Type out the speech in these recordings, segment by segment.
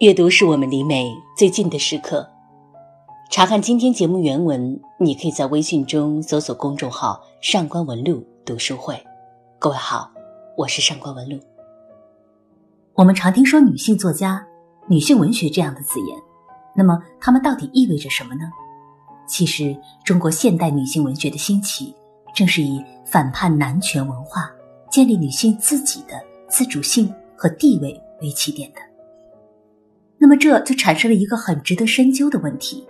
阅读是我们离美最近的时刻。查看今天节目原文，你可以在微信中搜索公众号“上官文露读书会”。各位好，我是上官文露。我们常听说女性作家、女性文学这样的字眼，那么它们到底意味着什么呢？其实，中国现代女性文学的兴起，正是以反叛男权文化、建立女性自己的自主性和地位为起点的。那这就产生了一个很值得深究的问题：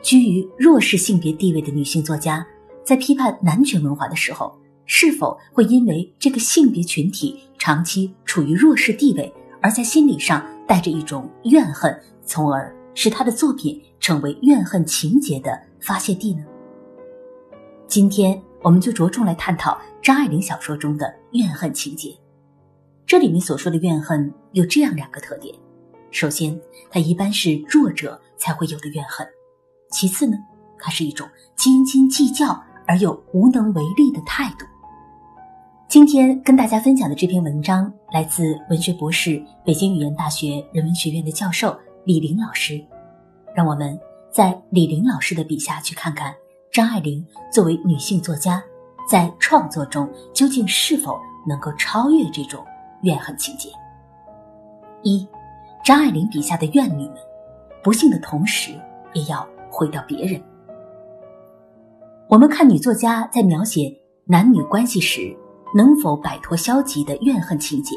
居于弱势性别地位的女性作家，在批判男权文化的时候，是否会因为这个性别群体长期处于弱势地位，而在心理上带着一种怨恨，从而使他的作品成为怨恨情节的发泄地呢？今天我们就着重来探讨张爱玲小说中的怨恨情节。这里面所说的怨恨有这样两个特点。首先，它一般是弱者才会有的怨恨；其次呢，它是一种斤斤计较而又无能为力的态度。今天跟大家分享的这篇文章来自文学博士、北京语言大学人文学院的教授李玲老师。让我们在李玲老师的笔下去看看张爱玲作为女性作家，在创作中究竟是否能够超越这种怨恨情节。一。张爱玲笔下的怨女们，不幸的同时，也要毁掉别人。我们看女作家在描写男女关系时，能否摆脱消极的怨恨情节，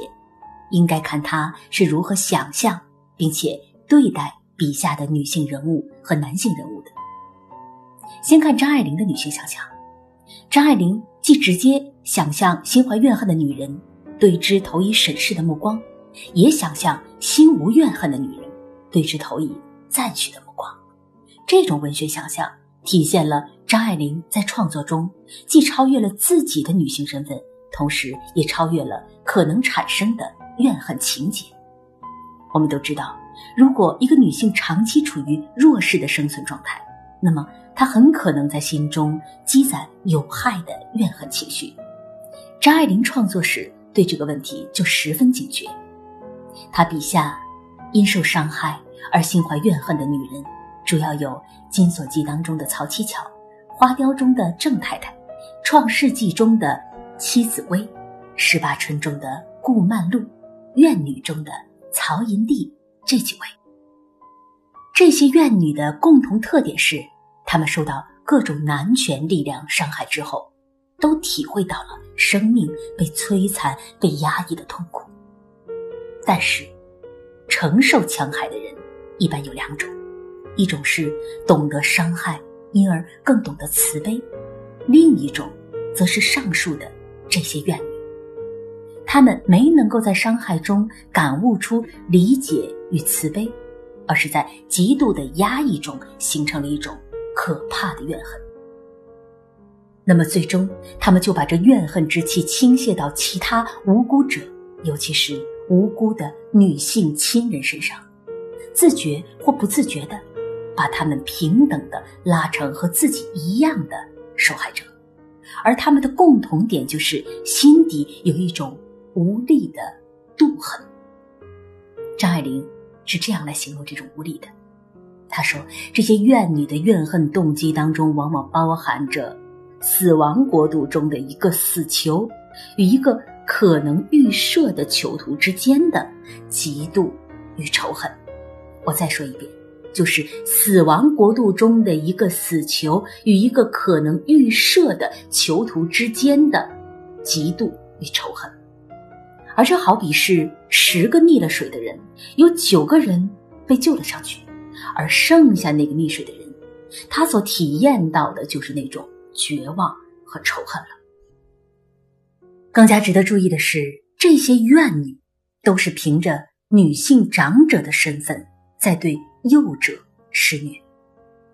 应该看她是如何想象并且对待笔下的女性人物和男性人物的。先看张爱玲的女性想象，张爱玲既直接想象心怀怨恨的女人对之投以审视的目光。也想象心无怨恨的女人对之投以赞许的目光，这种文学想象体现了张爱玲在创作中既超越了自己的女性身份，同时也超越了可能产生的怨恨情节。我们都知道，如果一个女性长期处于弱势的生存状态，那么她很可能在心中积攒有害的怨恨情绪。张爱玲创作时对这个问题就十分警觉。他笔下因受伤害而心怀怨恨的女人，主要有《金锁记》当中的曹七巧，《花雕》中的郑太太，《创世纪》中的妻子薇，《十八春》中的顾曼璐，《怨女》中的曹银娣这几位。这些怨女的共同特点是，她们受到各种男权力量伤害之后，都体会到了生命被摧残、被压抑的痛苦。但是，承受强害的人一般有两种，一种是懂得伤害，因而更懂得慈悲；另一种，则是上述的这些怨女，他们没能够在伤害中感悟出理解与慈悲，而是在极度的压抑中形成了一种可怕的怨恨。那么，最终他们就把这怨恨之气倾泻到其他无辜者，尤其是。无辜的女性亲人身上，自觉或不自觉的，把他们平等的拉成和自己一样的受害者，而他们的共同点就是心底有一种无力的妒恨。张爱玲是这样来形容这种无力的，她说：“这些怨女的怨恨动机当中，往往包含着死亡国度中的一个死囚与一个。”可能预设的囚徒之间的嫉妒与仇恨，我再说一遍，就是死亡国度中的一个死囚与一个可能预设的囚徒之间的嫉妒与仇恨，而这好比是十个溺了水的人，有九个人被救了上去，而剩下那个溺水的人，他所体验到的就是那种绝望和仇恨了。更加值得注意的是，这些怨女都是凭着女性长者的身份在对幼者施虐，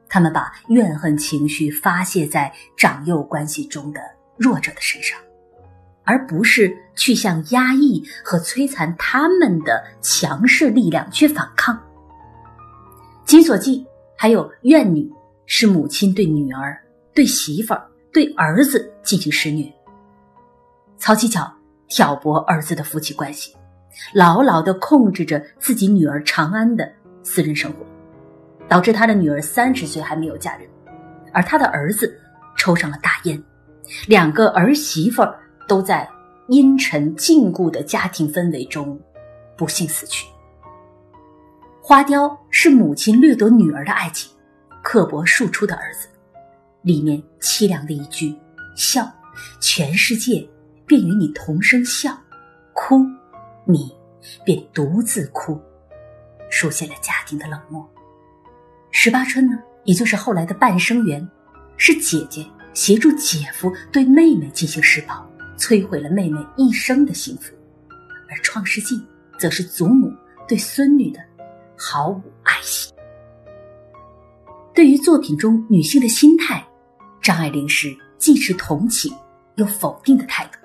他们把怨恨情绪发泄在长幼关系中的弱者的身上，而不是去向压抑和摧残他们的强势力量去反抗。《金锁记》还有怨女是母亲对女儿、对媳妇儿、对儿子进行施虐。曹七巧挑拨儿子的夫妻关系，牢牢地控制着自己女儿长安的私人生活，导致他的女儿三十岁还没有嫁人，而他的儿子抽上了大烟，两个儿媳妇都在阴沉禁锢的家庭氛围中不幸死去。花雕是母亲掠夺女儿的爱情，刻薄庶出的儿子，里面凄凉的一句“笑，全世界便与你同声笑，哭，你便独自哭”，书写了家庭的冷漠。十八春呢，也就是后来的半生缘，是姐姐协助姐夫对妹妹进行施暴，摧毁了妹妹一生的幸福；而创世纪则是祖母对孙女的。毫无爱惜。对于作品中女性的心态，张爱玲是既持同情又否定的态度。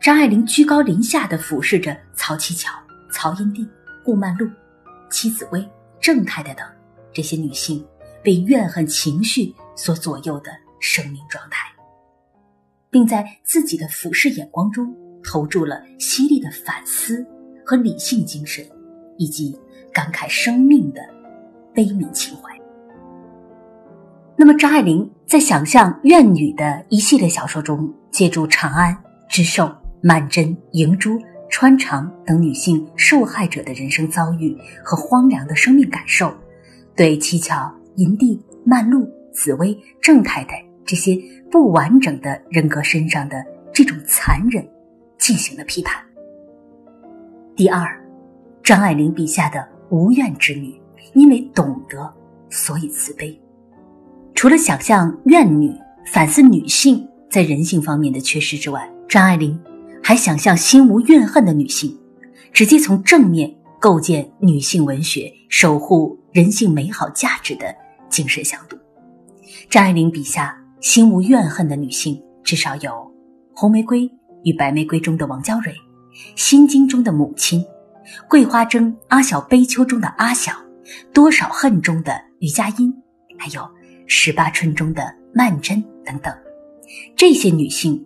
张爱玲居高临下的俯视着曹七巧、曹英娣、顾曼璐、戚紫薇、郑太太等这些女性被怨恨情绪所左右的生命状态，并在自己的俯视眼光中投注了犀利的反思和理性精神，以及。感慨生命的悲悯情怀。那么，张爱玲在想象《怨女》的一系列小说中，借助长安、知寿、曼桢、莹珠、穿肠等女性受害者的人生遭遇和荒凉的生命感受，对七巧、银娣、曼璐、紫薇、郑太太这些不完整的人格身上的这种残忍进行了批判。第二，张爱玲笔下的。无怨之女，因为懂得，所以慈悲。除了想象怨女，反思女性在人性方面的缺失之外，张爱玲还想象心无怨恨的女性，直接从正面构建女性文学守护人性美好价值的精神向度。张爱玲笔下心无怨恨的女性，至少有《红玫瑰与白玫瑰》中的王娇蕊，《心经》中的母亲。桂花争阿小悲秋中的阿小，多少恨中的余佳音，还有十八春中的曼桢等等，这些女性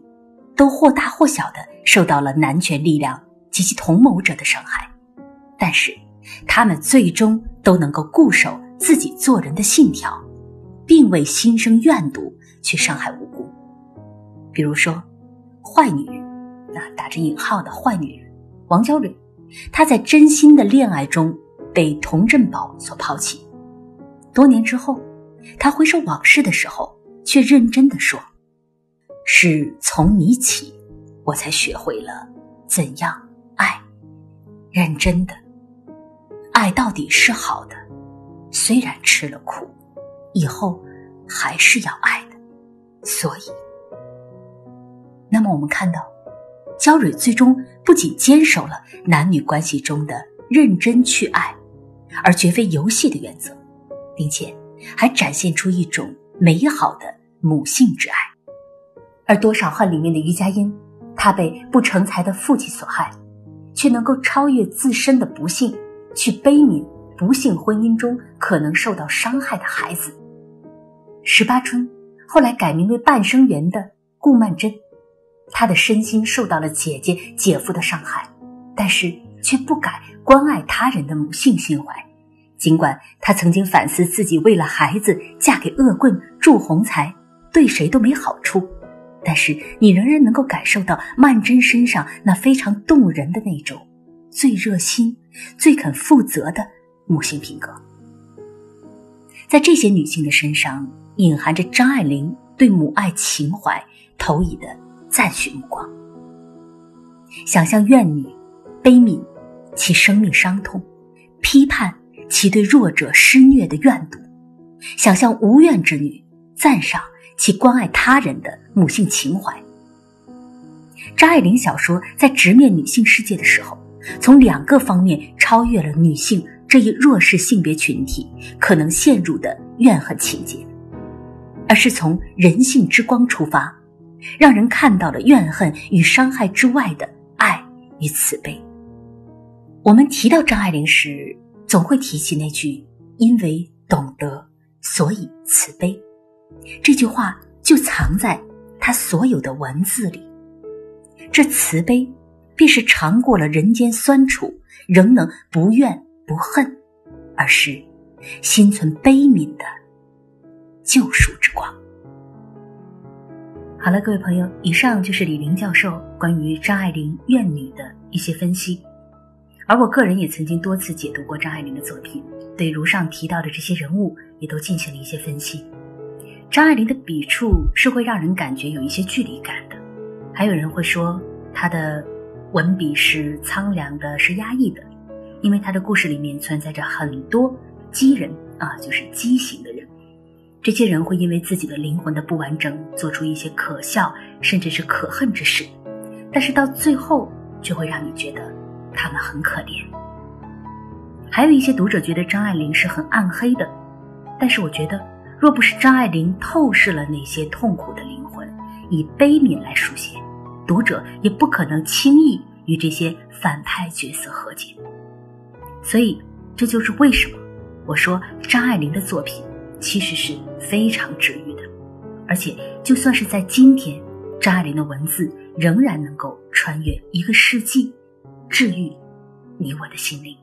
都或大或小的受到了男权力量及其同谋者的伤害，但是她们最终都能够固守自己做人的信条，并未心生怨毒去伤害无辜。比如说，坏女人，那打着引号的坏女人王娇蕊。她在真心的恋爱中被童振宝所抛弃，多年之后，他回首往事的时候，却认真的说：“是从你起，我才学会了怎样爱，认真的爱到底是好的，虽然吃了苦，以后还是要爱的。所以，那么我们看到。”焦蕊最终不仅坚守了男女关系中的认真去爱，而绝非游戏的原则，并且还展现出一种美好的母性之爱。而多少恨里面的于佳音，她被不成才的父亲所害，却能够超越自身的不幸，去悲悯不幸婚姻中可能受到伤害的孩子。十八春后来改名为半生缘的顾曼桢。她的身心受到了姐姐、姐夫的伤害，但是却不改关爱他人的母性心怀。尽管她曾经反思自己为了孩子嫁给恶棍祝鸿才，对谁都没好处，但是你仍然能够感受到曼桢身上那非常动人的那种最热心、最肯负责的母性品格。在这些女性的身上，隐含着张爱玲对母爱情怀投以的。赞许目光，想象怨女悲悯其生命伤痛，批判其对弱者施虐的怨毒；想象无怨之女赞赏其关爱他人的母性情怀。张爱玲小说在直面女性世界的时候，从两个方面超越了女性这一弱势性别群体可能陷入的怨恨情节，而是从人性之光出发。让人看到了怨恨与伤害之外的爱与慈悲。我们提到张爱玲时，总会提起那句“因为懂得，所以慈悲”。这句话就藏在她所有的文字里。这慈悲便是尝过了人间酸楚，仍能不怨不恨，而是心存悲悯的救赎之光。好了，各位朋友，以上就是李林教授关于张爱玲怨女的一些分析。而我个人也曾经多次解读过张爱玲的作品，对如上提到的这些人物也都进行了一些分析。张爱玲的笔触是会让人感觉有一些距离感的，还有人会说她的文笔是苍凉的，是压抑的，因为她的故事里面存在着很多畸人啊，就是畸形的人。这些人会因为自己的灵魂的不完整，做出一些可笑甚至是可恨之事，但是到最后却会让你觉得他们很可怜。还有一些读者觉得张爱玲是很暗黑的，但是我觉得。若不是张爱玲透视了那些痛苦的灵魂，以悲悯来书写，读者也不可能轻易与这些反派角色和解。所以，这就是为什么我说张爱玲的作品其实是非常治愈的，而且就算是在今天，张爱玲的文字仍然能够穿越一个世纪，治愈你我的心灵。